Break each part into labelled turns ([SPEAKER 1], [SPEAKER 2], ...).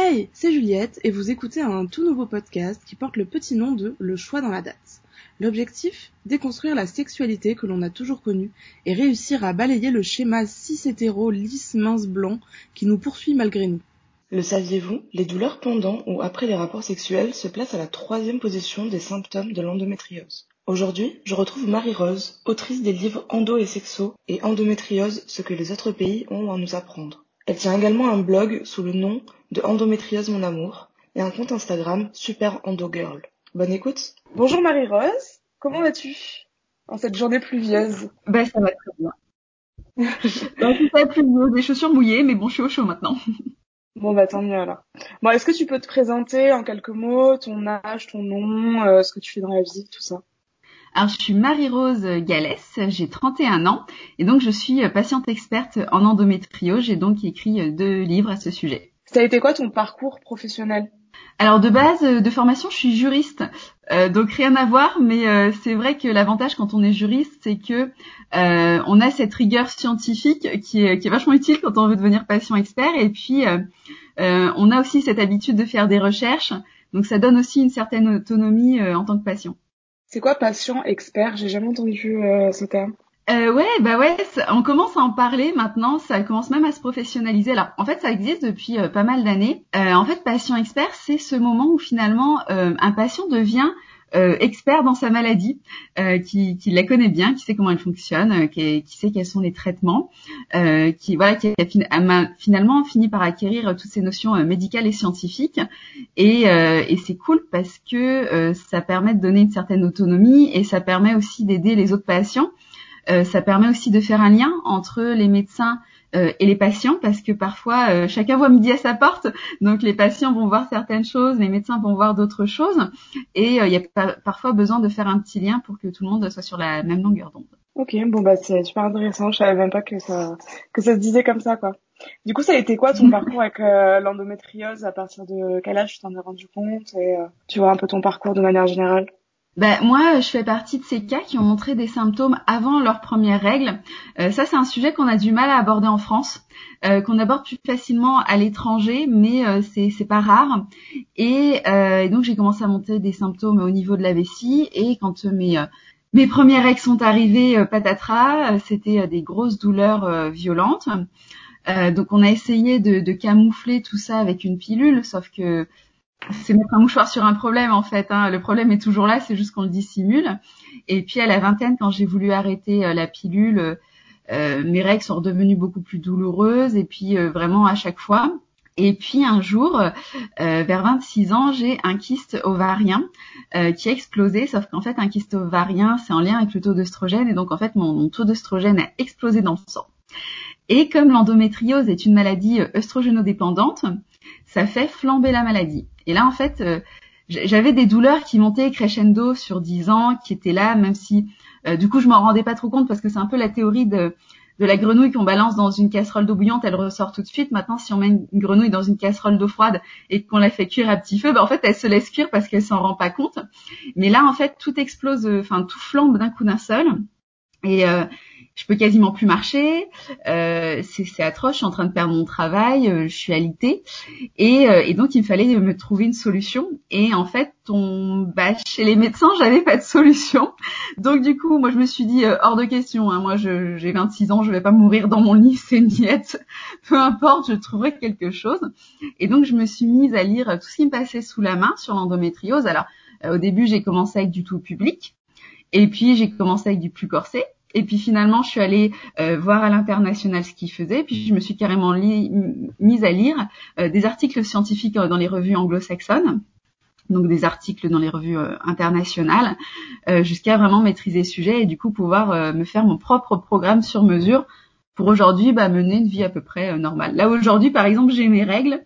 [SPEAKER 1] Hey, c'est Juliette et vous écoutez un tout nouveau podcast qui porte le petit nom de Le choix dans la date. L'objectif? Déconstruire la sexualité que l'on a toujours connue et réussir à balayer le schéma cis-hétéro lisse mince blanc qui nous poursuit malgré nous.
[SPEAKER 2] Le saviez-vous? Les douleurs pendant ou après les rapports sexuels se placent à la troisième position des symptômes de l'endométriose. Aujourd'hui, je retrouve Marie-Rose, autrice des livres Endo et Sexo et Endométriose, ce que les autres pays ont à nous apprendre. Elle tient également un blog sous le nom de Endométriose Mon Amour et un compte Instagram Super Endo Girl. Bonne écoute Bonjour Marie-Rose, comment vas-tu en cette journée pluvieuse?
[SPEAKER 3] Ben ça va très bien. ben, c'est pluvieux, des chaussures mouillées, mais bon, je suis au chaud maintenant.
[SPEAKER 2] Bon bah tant mieux alors. Bon, est-ce que tu peux te présenter en quelques mots, ton âge, ton nom, euh, ce que tu fais dans la vie, tout ça?
[SPEAKER 3] Alors, je suis Marie-Rose Gallès, j'ai 31 ans et donc je suis patiente experte en endométriose. J'ai donc écrit deux livres à ce sujet.
[SPEAKER 2] Ça a été quoi ton parcours professionnel?
[SPEAKER 3] Alors de base de formation, je suis juriste, euh, donc rien à voir, mais euh, c'est vrai que l'avantage quand on est juriste, c'est que euh, on a cette rigueur scientifique qui est, qui est, vachement utile quand on veut devenir patient expert, et puis on a aussi cette habitude de faire des recherches, donc ça donne aussi une certaine autonomie en tant que patient.
[SPEAKER 2] C'est quoi patient expert? J'ai jamais entendu ce terme.
[SPEAKER 3] Euh, ouais, bah ouais, on commence à en parler maintenant, ça commence même à se professionnaliser. Alors, en fait, ça existe depuis euh, pas mal d'années. Euh, en fait, patient expert, c'est ce moment où finalement euh, un patient devient expert dans sa maladie, qui, qui, la connaît bien, qui sait comment elle fonctionne, qui, qui, sait quels sont les traitements, qui voilà, qui a, finalement fini par acquérir toutes ces notions médicales et scientifiques. Et, et c'est cool parce que ça permet de donner une certaine autonomie et ça permet aussi d'aider les autres patients. Euh, ça permet aussi de faire un lien entre les médecins euh, et les patients parce que parfois euh, chacun voit midi à sa porte, donc les patients vont voir certaines choses, les médecins vont voir d'autres choses, et il y a parfois besoin de faire un petit lien pour que tout le monde soit sur la même longueur d'onde.
[SPEAKER 2] Ok, bon bah c'est super intéressant. Je savais même pas que ça que ça se disait comme ça quoi. Du coup, ça a été quoi ton parcours avec l'endométriose? À partir de quel âge tu t'en es rendu compte? Et tu vois un peu ton parcours de manière générale?
[SPEAKER 3] Ben, moi, je fais partie de ces cas qui ont montré des symptômes avant leur première règle. Euh, ça, c'est un sujet qu'on a du mal à aborder en France, euh, qu'on aborde plus facilement à l'étranger, mais euh, c'est pas rare. Et, et donc, j'ai commencé à monter des symptômes au niveau de la vessie. Et quand mes mes premières règles sont arrivées, patatras, c'était des grosses douleurs violentes. donc, on a essayé de, de camoufler tout ça avec une pilule, sauf que c'est mettre un mouchoir sur un problème en fait. Hein. Le problème est toujours là, c'est juste qu'on le dissimule. Et puis à la vingtaine, quand j'ai voulu arrêter euh, la pilule, euh, mes règles sont redevenues beaucoup plus douloureuses et puis euh, vraiment à chaque fois. Et puis un jour, vers 26 ans, j'ai un kyste ovarien qui a explosé, sauf qu'en fait un kyste ovarien, c'est en lien avec le taux d'œstrogène et donc en fait mon, taux d'œstrogène a explosé dans le sang. Et comme l'endométriose est une maladie œstrogénodépendante, ça fait flamber la maladie. Et là, en fait, euh, j'avais des douleurs qui montaient crescendo sur 10 ans, qui étaient là, même si euh, du coup je m'en rendais pas trop compte parce que c'est un peu la théorie de, de la grenouille qu'on balance dans une casserole d'eau bouillante, elle ressort tout de suite. Maintenant, si on met une grenouille dans une casserole d'eau froide et qu'on la fait cuire à petit feu, ben, en fait, elle se laisse cuire parce qu'elle s'en rend pas compte. Mais là, en fait, tout explose, euh, enfin, tout flambe d'un coup d'un seul. Et, je peux quasiment plus marcher, euh, c'est atroce, je suis en train de perdre mon travail, euh, je suis alitée, et, euh, donc il me fallait me trouver une solution. Et en fait, on, bah, chez les médecins, j'avais pas de solution. Donc du coup, moi je me suis dit euh, hors de question. Hein, moi, j'ai 26 ans, je vais pas mourir dans mon lit, c'est diète. Peu importe, je trouverai quelque chose. Et donc je me suis mise à lire tout ce qui me passait sous la main sur l'endométriose. Alors au début, j'ai commencé avec du tout public. Et puis j'ai commencé avec du plus corsé. Et puis finalement, je suis allée euh, voir à l'international ce qu'ils faisaient. Puis je me suis carrément mise à lire euh, des articles scientifiques euh, dans les revues anglo-saxonnes, donc des articles dans les revues internationales, jusqu'à vraiment maîtriser le sujet et du coup pouvoir me faire mon propre programme sur mesure pour aujourd'hui bah, mener une vie à peu près normale. Là aujourd'hui, par exemple, j'ai mes règles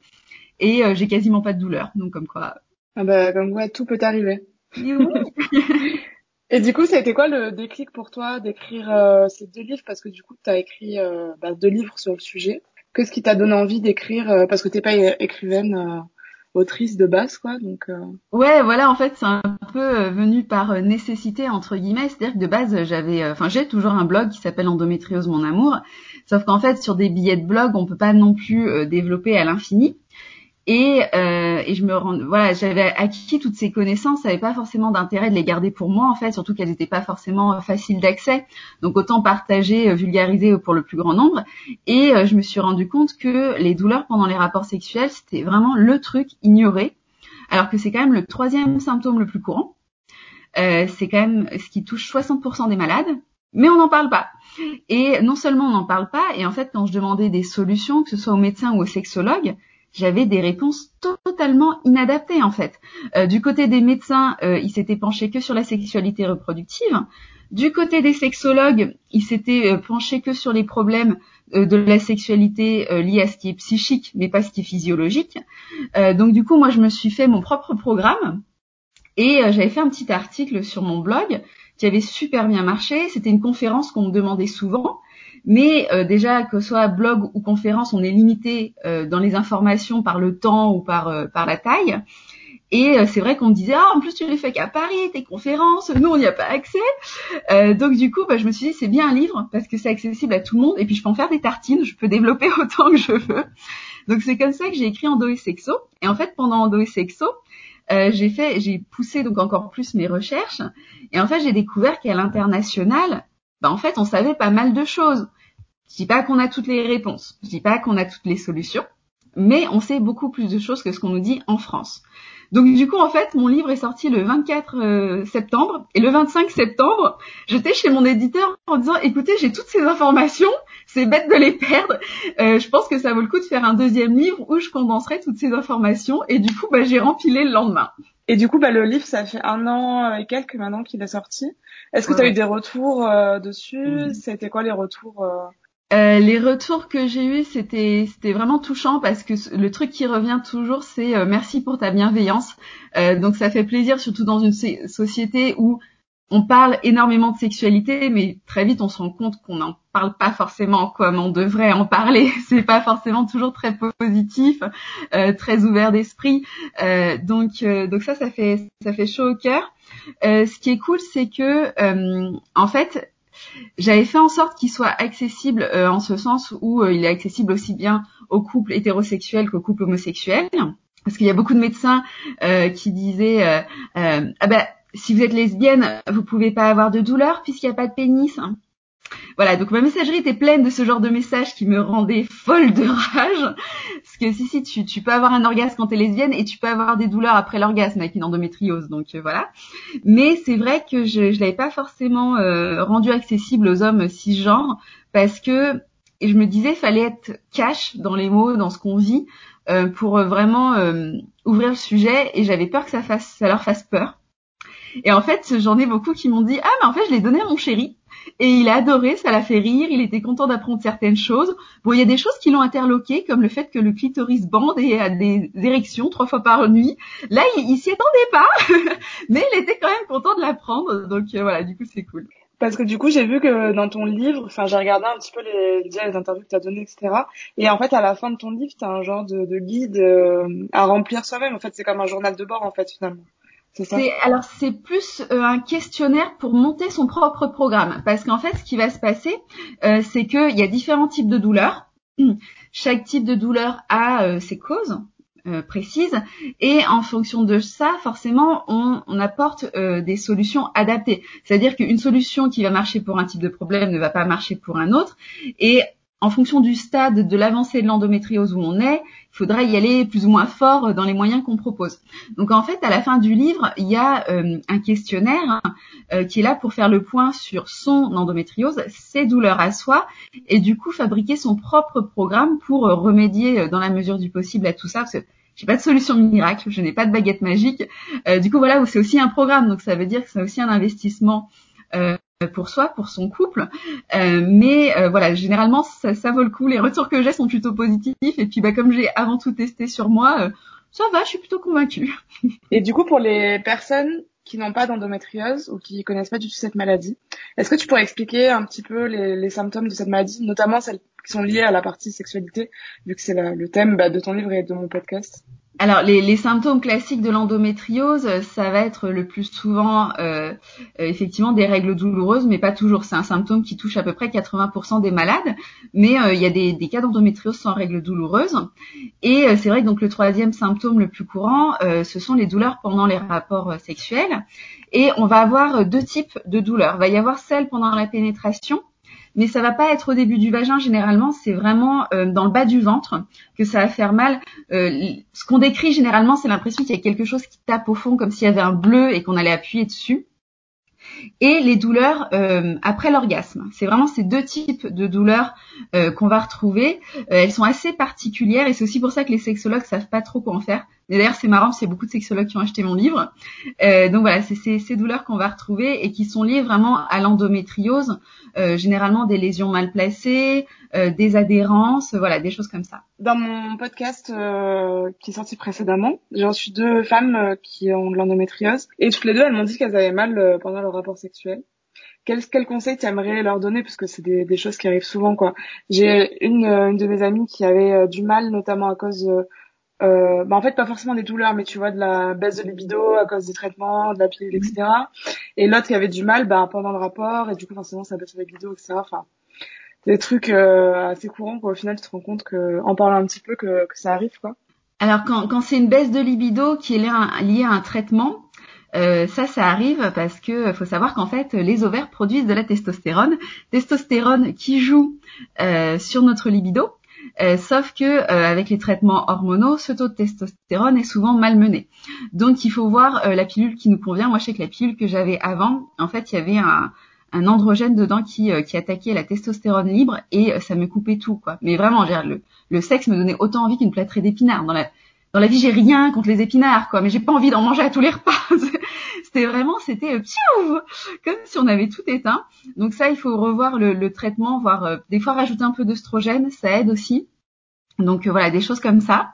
[SPEAKER 3] et j'ai quasiment pas de douleur. Donc comme quoi.
[SPEAKER 2] Ah bah comme quoi, tout peut arriver. Et du coup, ça a été quoi le déclic pour toi d'écrire euh, ces deux livres? Parce que du coup, tu as écrit euh, bah, deux livres sur le sujet. Qu'est-ce qui t'a donné envie d'écrire euh, Parce que t'es pas écrivaine, autrice de base, quoi. Donc.
[SPEAKER 3] Ouais, voilà. En fait, c'est un peu venu par nécessité entre guillemets. C'est-à-dire que de base, j'avais, enfin, j'ai toujours un blog qui s'appelle Endométriose mon amour. Sauf qu'en fait, sur des billets de blog, on peut pas non plus développer à l'infini. Et, euh, et je me rends, voilà, j'avais acquis toutes ces connaissances, ça n'avait pas forcément d'intérêt de les garder pour moi en fait, surtout qu'elles n'étaient pas forcément faciles d'accès. Donc autant partager, euh, vulgariser pour le plus grand nombre. Et euh, je me suis rendu compte que les douleurs pendant les rapports sexuels, c'était vraiment le truc ignoré, alors que c'est quand même le troisième symptôme le plus courant. Euh, c'est quand même ce qui touche 60% des malades, mais on n'en parle pas. Et non seulement on n'en parle pas, et en fait quand je demandais des solutions, que ce soit aux médecins ou aux sexologues, j'avais des réponses totalement inadaptées en fait. Euh, du côté des médecins, euh, ils s'étaient penchés que sur la sexualité reproductive. Du côté des sexologues, ils s'étaient euh, penchés que sur les problèmes de la sexualité liés à ce qui est psychique, mais pas ce qui est physiologique. donc du coup, moi, je me suis fait mon propre programme et j'avais fait un petit article sur mon blog qui avait super bien marché. C'était une conférence qu'on me demandait souvent. Mais euh, déjà, que ce soit blog ou conférence, on est limité euh, dans les informations par le temps ou par, euh, par la taille. Et c'est vrai qu'on me disait, ah, en plus tu les fais qu'à Paris, tes conférences, nous on n'y a pas accès. donc du coup, bah, je me suis dit, c'est bien un livre parce que c'est accessible à tout le monde et puis je peux en faire des tartines, je peux développer autant que je veux. Donc c'est comme ça que j'ai écrit Endo et Sexo. Et en fait, pendant Endo et Sexo, j'ai fait, j'ai poussé donc encore plus mes recherches. Et en fait, j'ai découvert qu'à l'international, bah, en fait, on savait pas mal de choses. Je dis pas qu'on a toutes les réponses, je dis pas qu'on a toutes les solutions, mais on sait beaucoup plus de choses que ce qu'on nous dit en France. Donc du coup, en fait, mon livre est sorti le 24 euh, septembre et le 25 septembre, j'étais chez mon éditeur en disant, écoutez, j'ai toutes ces informations, c'est bête de les perdre. Euh, je pense que ça vaut le coup de faire un deuxième livre où je condenserai toutes ces informations et du coup, bah, j'ai rempilé le lendemain.
[SPEAKER 1] Et du coup, bah, le livre, ça fait un an et quelques maintenant qu'il est sorti. Est-ce que tu as eu des retours euh, dessus? C'était quoi les retours
[SPEAKER 3] euh, les retours que j'ai eus, c'était vraiment touchant parce que le truc qui revient toujours, c'est euh, merci pour ta bienveillance. Euh, donc ça fait plaisir, surtout dans une société où on parle énormément de sexualité, mais très vite on se rend compte qu'on n'en parle pas forcément comme on devrait en parler. C'est pas forcément toujours très positif, très ouvert d'esprit. donc ça fait ça fait chaud au cœur. ce qui est cool, c'est que en fait j'avais fait en sorte qu'il soit accessible euh, en ce sens où euh, il est accessible aussi bien aux couples hétérosexuels qu'aux couples homosexuels. Parce qu'il y a beaucoup de médecins euh, qui disaient ah ben si vous êtes lesbienne, vous pouvez pas avoir de douleur puisqu'il n'y a pas de pénis. Voilà, donc ma messagerie était pleine de ce genre de messages qui me rendaient folle de rage. Parce que si, si, tu, peux avoir un orgasme quand t'es lesbienne et tu peux avoir des douleurs après l'orgasme avec une endométriose, donc euh, voilà. Mais c'est vrai que je, je l'avais pas forcément euh, rendu accessible aux hommes cisgenres parce que je me disais fallait être cash dans les mots, dans ce qu'on vit, euh, pour vraiment ouvrir le sujet et j'avais peur que ça ça leur fasse peur. Et en fait, j'en ai beaucoup qui m'ont dit ah mais en fait je l'ai donné à mon chéri et il a adoré, ça l'a fait rire, il était content d'apprendre certaines choses. Bon, il y a des choses qui l'ont interloqué, comme le fait que le clitoris bande et a des érections trois fois par nuit. Là, il, s'y attendait pas, mais il était quand même content de l'apprendre. Donc euh, voilà, du coup, c'est cool.
[SPEAKER 1] Parce que du coup, j'ai vu que dans ton livre, enfin, j'ai regardé un petit peu les, les interviews que tu as données, etc. Et en fait, à la fin de ton livre, tu as un genre de, de guide euh, à remplir soi-même. En fait, c'est comme un journal de bord, en fait, finalement.
[SPEAKER 3] C'est alors c'est plus euh, un questionnaire pour monter son propre programme parce qu'en fait ce qui va se passer euh, c'est qu'il y a différents types de douleurs. Chaque type de douleur a euh, ses causes précises et en fonction de ça forcément on, on apporte des solutions adaptées. C'est-à-dire qu'une solution qui va marcher pour un type de problème ne va pas marcher pour un autre et en fonction du stade de l'avancée de l'endométriose où on est, il faudra y aller plus ou moins fort dans les moyens qu'on propose. Donc en fait, à la fin du livre, il y a euh, un questionnaire euh, qui est là pour faire le point sur son endométriose, ses douleurs à soi, et du coup fabriquer son propre programme pour euh, remédier dans la mesure du possible à tout ça. Parce que j'ai pas de solution miracle, je n'ai pas de baguette magique. du coup voilà, c'est aussi un programme, donc ça veut dire que c'est aussi un investissement pour soi, pour son couple. Euh, mais euh, voilà, généralement, ça, ça, vaut le coup. Les retours que j'ai sont plutôt positifs. Et puis, bah, comme j'ai avant tout testé sur moi, euh, ça va, je suis plutôt convaincue.
[SPEAKER 1] Et du coup, pour les personnes qui n'ont pas d'endométriose ou qui connaissent pas du tout cette maladie, est-ce que tu pourrais expliquer un petit peu les, symptômes de cette maladie, notamment celle
[SPEAKER 2] qui sont liés à la partie sexualité, vu que c'est le thème bah, de ton livre et de mon podcast?
[SPEAKER 3] Alors les, symptômes classiques de l'endométriose, ça va être le plus souvent euh, effectivement des règles douloureuses, mais pas toujours. C'est un symptôme qui touche à peu près 80% des malades, mais euh, il y a des, cas d'endométriose sans règles douloureuses. Et euh, c'est vrai que donc le troisième symptôme le plus courant, euh, ce sont les douleurs pendant les rapports sexuels. Et on va avoir deux types de douleurs. Il va y avoir celles pendant la pénétration mais ça va pas être au début du vagin généralement, c'est vraiment euh, dans le bas du ventre que ça va faire mal. Euh, ce qu'on décrit généralement, c'est l'impression qu'il y a quelque chose qui tape au fond comme s'il y avait un bleu et qu'on allait appuyer dessus et les douleurs euh, après l'orgasme. C'est vraiment ces deux types de douleurs qu'on va retrouver. Elles sont assez particulières et c'est aussi pour ça que les sexologues savent pas trop quoi en faire. Et d'ailleurs, c'est marrant, c'est beaucoup de sexologues qui ont acheté mon livre. donc voilà, c'est ces douleurs qu'on va retrouver et qui sont liées vraiment à l'endométriose, généralement des lésions mal placées, des adhérences, voilà, des choses comme ça.
[SPEAKER 2] Dans mon podcast qui est sorti précédemment, j'ai reçu deux femmes qui ont de l'endométriose et toutes les deux, elles m'ont dit qu'elles avaient mal pendant leur rapport sexuel. Quel, quel conseil tu aimerais leur donner? Parce que c'est des, des, choses qui arrivent souvent quoi. J'ai une, une de mes amies qui avait euh, du mal notamment à cause euh, bah en fait pas forcément des douleurs mais tu vois de la baisse de libido à cause des traitements, de la pilule etc. Et l'autre qui avait du mal bah, pendant le rapport et du coup forcément ça baisse de libido etc. Enfin des trucs euh, assez courants quoi. Au final tu te rends compte que en parlant un petit peu que, que ça arrive quoi.
[SPEAKER 3] Alors quand, quand c'est une baisse de libido qui est liée à un traitement, euh, ça, ça arrive parce que faut savoir qu'en fait, les ovaires produisent de la testostérone, testostérone qui joue euh, sur notre libido. Euh, sauf que avec les traitements hormonaux, ce taux de testostérone est souvent malmené. Donc il faut voir la pilule qui nous convient. Moi, je sais que la pilule que j'avais avant, en fait, il y avait un, un androgène dedans qui, qui attaquait la testostérone libre et ça me coupait tout, quoi. Mais vraiment, le, le sexe me donnait autant envie qu'une plâtrée d'épinards. Dans la, dans la vie, j'ai rien contre les épinards, quoi, mais j'ai pas envie d'en manger à tous les repas. c'était vraiment, c'était euh, comme si on avait tout éteint. Donc ça, il faut revoir le, traitement, voire euh, des fois rajouter un peu d'œstrogène, ça aide aussi. Donc euh, voilà, des choses comme ça.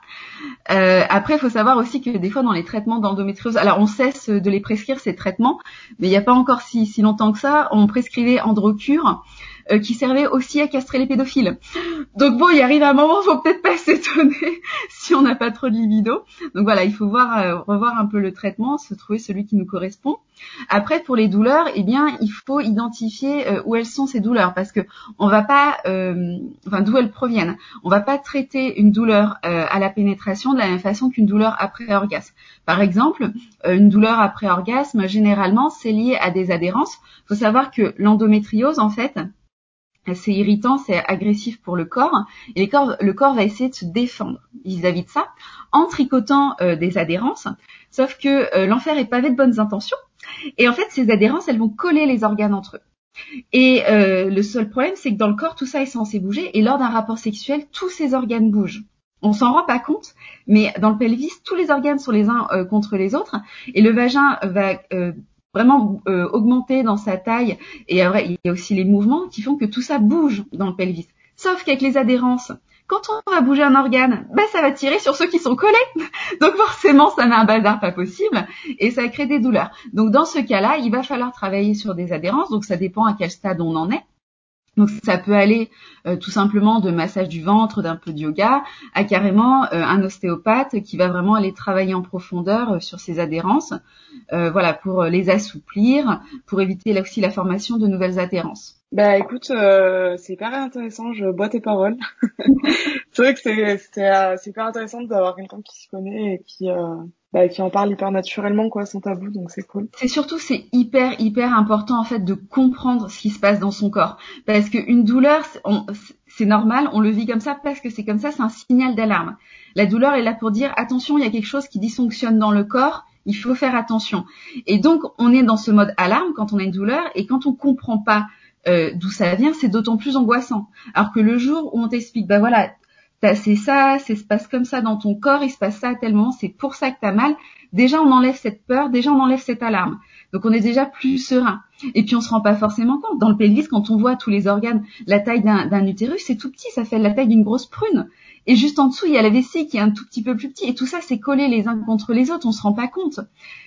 [SPEAKER 3] après, il faut savoir aussi que des fois dans les traitements d'endométriose, alors on cesse de les prescrire ces traitements, mais il n'y a pas encore si, si longtemps que ça, on prescrivait Androcure euh, qui servait aussi à castrer les pédophiles. Donc bon, il arrive un moment, faut peut-être pas s'étonner si on n'a pas trop de libido. Donc voilà, il faut voir, euh, revoir un peu le traitement, se trouver celui qui nous correspond. Après, pour les douleurs, eh bien, il faut identifier euh, où elles sont ces douleurs, parce que on va pas, enfin, d'où elles proviennent. On va pas traiter une douleur à la pénétration de la même façon qu'une douleur après orgasme. Par exemple, une douleur après orgasme, généralement, c'est lié à des adhérences. Il faut savoir que l'endométriose, en fait, c'est irritant, c'est agressif pour le corps, et le corps va essayer de se défendre vis-à-vis de ça en tricotant euh, des adhérences, sauf que euh, l'enfer est pavé de bonnes intentions, et en fait ces adhérences, elles vont coller les organes entre eux. Et euh, le seul problème, c'est que dans le corps, tout ça est censé bouger, et lors d'un rapport sexuel, tous ces organes bougent. On s'en rend pas compte, mais dans le pelvis, tous les organes sont les uns contre les autres, et le vagin va vraiment euh, augmenter dans sa taille. Et après, il y a aussi les mouvements qui font que tout ça bouge dans le pelvis. Sauf qu'avec les adhérences, quand on va bouger un organe, bah, ça va tirer sur ceux qui sont collés. Donc forcément, ça met un bazar pas possible et ça crée des douleurs. Donc dans ce cas-là, il va falloir travailler sur des adhérences. Donc ça dépend à quel stade on en est. Donc ça peut aller euh, tout simplement de massage du ventre, d'un peu de yoga, à carrément euh, un ostéopathe qui va vraiment aller travailler en profondeur euh, sur ces adhérences, voilà, pour les assouplir, pour éviter là aussi la formation de nouvelles adhérences.
[SPEAKER 2] Bah écoute, c'est hyper intéressant, je bois tes paroles. c'est vrai que c'est hyper intéressant d'avoir quelqu'un qui se connaît et qui bah, qui en parle hyper naturellement quoi sans tabou donc c'est cool.
[SPEAKER 3] C'est surtout c'est hyper hyper important en fait de comprendre ce qui se passe dans son corps parce qu'une douleur c'est normal, on le vit comme ça parce que c'est comme ça, c'est un signal d'alarme. La douleur est là pour dire attention, il y a quelque chose qui dysfonctionne dans le corps, il faut faire attention. Et donc on est dans ce mode alarme quand on a une douleur et quand on comprend pas euh, d'où ça vient, c'est d'autant plus angoissant. Alors que le jour où on t'explique, bah voilà, c'est ça, c'est se passe comme ça dans ton corps, il se passe ça tellement, c'est pour ça que tu as mal. Déjà, on enlève cette peur, déjà, on enlève cette alarme. Donc, on est déjà plus serein. Et puis, on se rend pas forcément compte. Dans le pelvis, quand on voit tous les organes, la taille d'un utérus, c'est tout petit, ça fait la taille d'une grosse prune. Et juste en dessous, il y a la vessie qui est un tout petit peu plus petit. Et tout ça, c'est collé les uns contre les autres. On se rend pas compte.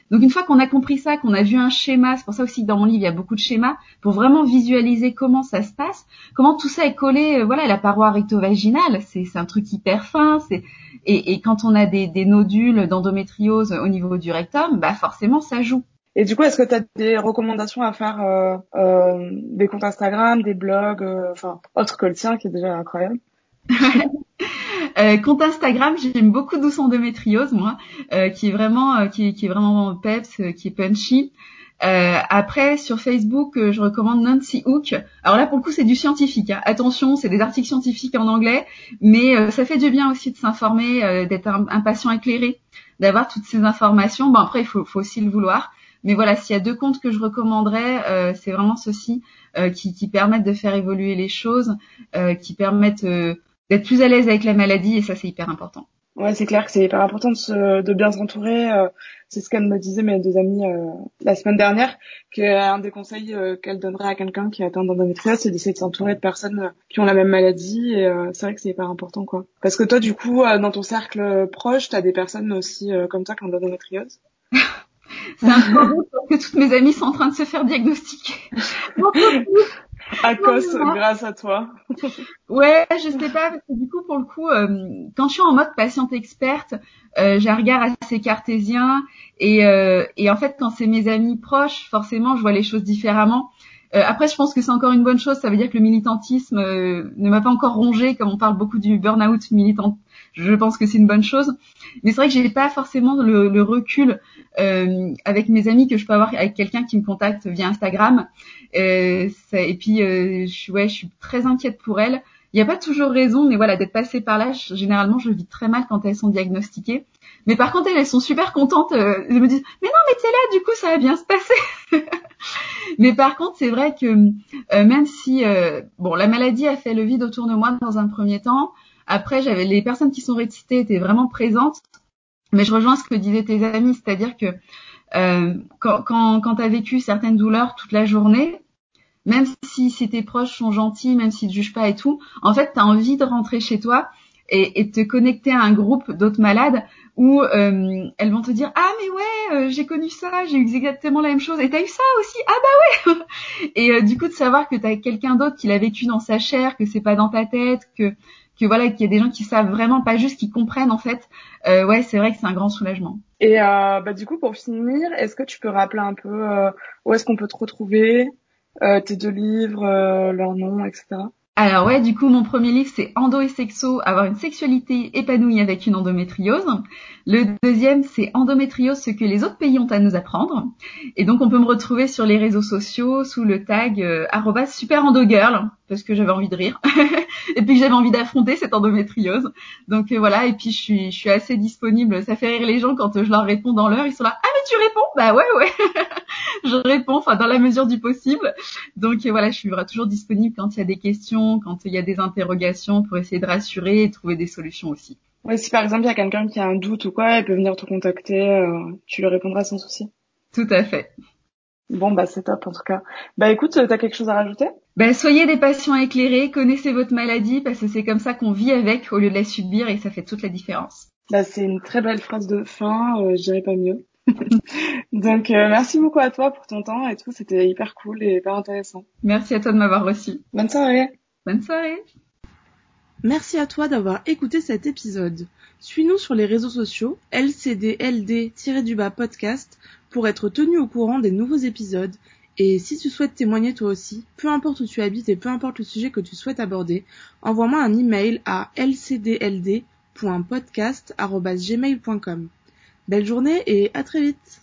[SPEAKER 3] Donc une fois qu'on a compris ça, qu'on a vu un schéma, c'est pour ça aussi que dans mon livre il y a beaucoup de schémas pour vraiment visualiser comment ça se passe, comment tout ça est collé. Euh, voilà, la paroi recto-vaginale, c'est un truc hyper fin. C'est et, et, quand on a des, des nodules d'endométriose au niveau du rectum, bah forcément ça joue.
[SPEAKER 2] Et du coup, est-ce que tu as des recommandations à faire euh, euh, des comptes Instagram, des blogs, euh, enfin autre que le tien qui est déjà incroyable?
[SPEAKER 3] Euh, compte Instagram, j'aime beaucoup Douce Endométriose, moi, euh, qui est vraiment, euh, qui, est vraiment peps, euh, qui est punchy. après, sur Facebook, je recommande Nancy Hook. Alors là, pour le coup, c'est du scientifique. Hein. Attention, c'est des articles scientifiques en anglais, mais ça fait du bien aussi de s'informer, d'être un, un, patient éclairé, d'avoir toutes ces informations. Bon, après, il faut, faut aussi le vouloir. Mais voilà, s'il y a deux comptes que je recommanderais, c'est vraiment ceux-ci qui, qui, permettent de faire évoluer les choses, qui permettent d'être plus à l'aise avec la maladie et ça c'est hyper important.
[SPEAKER 2] Ouais, c'est clair que c'est hyper important de, se, de bien s'entourer. Euh, c'est ce qu'elle me disait mes deux amies euh, la semaine dernière, qu'un des conseils euh, qu'elle donnerait à quelqu'un qui a atteint d'endométriose, c'est d'essayer de s'entourer de personnes qui ont la même maladie. Et c'est vrai que c'est hyper important, quoi. Parce que toi, du coup, dans ton cercle proche, t'as des personnes aussi comme toi qui ont d'endométriose.
[SPEAKER 3] c'est un peu que toutes mes amies sont en train de se faire diagnostiquer.
[SPEAKER 2] à cause grâce à toi.
[SPEAKER 3] ouais, je sais pas parce que du coup pour le coup euh, quand je suis en mode patiente experte, euh, j'ai un regard assez cartésien et euh, et en fait quand c'est mes amis proches, forcément je vois les choses différemment. Euh, après, je pense que c'est encore une bonne chose. Ça veut dire que le militantisme ne m'a pas encore rongé, comme on parle beaucoup du burn-out militant. Je pense que c'est une bonne chose. Mais c'est vrai que j'ai pas forcément le, le recul euh, avec mes amis que je peux avoir avec quelqu'un qui me contacte via Instagram. Euh, et puis, euh, je, ouais, je suis très inquiète pour elles. Il n'y a pas toujours raison, mais voilà, d'être passée par là, généralement, je vis très mal quand elles sont diagnostiquées. Mais par contre, elles, elles sont super contentes. Euh, elles me disent, mais non, mais t'es là, du coup, ça va bien se passer. Mais par contre, c'est vrai que euh, même si, euh, bon, la maladie a fait le vide autour de moi dans un premier temps. Après, j'avais les personnes qui sont récitées étaient vraiment présentes. Mais je rejoins ce que disaient tes amis, c'est-à-dire que euh, quand, quand, quand tu as vécu certaines douleurs toute la journée, même si, tes proches sont gentils, même s'ils te jugent pas et tout, en fait, tu as envie de rentrer chez toi et, et te connecter à un groupe d'autres malades où euh, elles vont te dire ah mais ouais euh, j'ai connu ça j'ai eu exactement la même chose. Et t'as eu ça aussi? Ah bah ouais! Et euh, du coup de savoir que t'as quelqu'un d'autre qui l'a vécu dans sa chair que c'est pas dans ta tête que que voilà qu'il y a des gens qui savent vraiment pas juste qui comprennent en fait euh, ouais c'est vrai que c'est un grand soulagement.
[SPEAKER 2] Et euh, bah du coup pour finir est-ce que tu peux rappeler un peu où est-ce qu'on peut te retrouver tes deux livres leurs noms etc
[SPEAKER 3] alors ouais, du coup, mon premier livre, c'est Endo et Sexo, avoir une sexualité épanouie avec une endométriose. Le deuxième, c'est Endométriose, ce que les autres pays ont à nous apprendre. Et donc, on peut me retrouver sur les réseaux sociaux sous le tag euh, @superendogirl parce que j'avais envie de rire et puis j'avais envie d'affronter cette endométriose. Donc euh, voilà, et puis je suis, je suis assez disponible. Ça fait rire les gens quand je leur réponds dans l'heure. Ils sont là, ah mais tu réponds? Bah ouais ouais, je réponds, enfin dans la mesure du possible. Donc euh, voilà, je suis toujours disponible quand il y a des questions, quand il y a des interrogations pour essayer de rassurer et trouver des solutions aussi.
[SPEAKER 2] Ouais, si par exemple il y a quelqu'un qui a un doute ou quoi, elle peut venir te contacter, euh, tu lui répondras sans souci.
[SPEAKER 3] Tout à fait.
[SPEAKER 2] Bon bah c'est top en tout cas. Bah écoute, t'as quelque chose à rajouter?
[SPEAKER 3] Ben soyez des patients éclairés, connaissez votre maladie parce que c'est comme ça qu'on vit avec au lieu de la subir et ça fait toute la différence.
[SPEAKER 2] Bah c'est une très belle phrase de fin, euh, je dirais pas mieux. Donc euh, merci beaucoup à toi pour ton temps et tout, c'était hyper cool et hyper intéressant.
[SPEAKER 3] Merci à toi de m'avoir reçu.
[SPEAKER 2] Bonne soirée.
[SPEAKER 3] Bonne soirée.
[SPEAKER 1] Merci à toi d'avoir écouté cet épisode. Suis-nous sur les réseaux sociaux lcdld-du-bas podcast pour être tenu au courant des nouveaux épisodes. Et si tu souhaites témoigner toi aussi, peu importe où tu habites et peu importe le sujet que tu souhaites aborder, envoie-moi un email à lcdld.podcast.gmail.com. Belle journée et à très vite